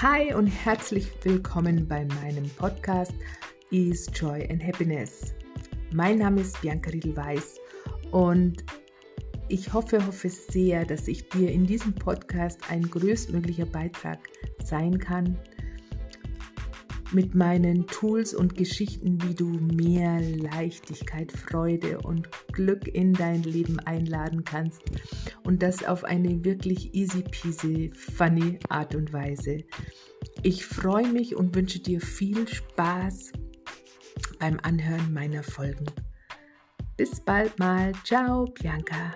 Hi und herzlich willkommen bei meinem Podcast Is Joy and Happiness. Mein Name ist Bianca Riedel-Weiß und ich hoffe, hoffe sehr, dass ich dir in diesem Podcast ein größtmöglicher Beitrag sein kann mit meinen Tools und Geschichten, wie du mehr Leichtigkeit, Freude und Glück in dein Leben einladen kannst und das auf eine wirklich easy peasy, funny Art und Weise. Ich freue mich und wünsche dir viel Spaß beim Anhören meiner Folgen. Bis bald mal. Ciao, Bianca.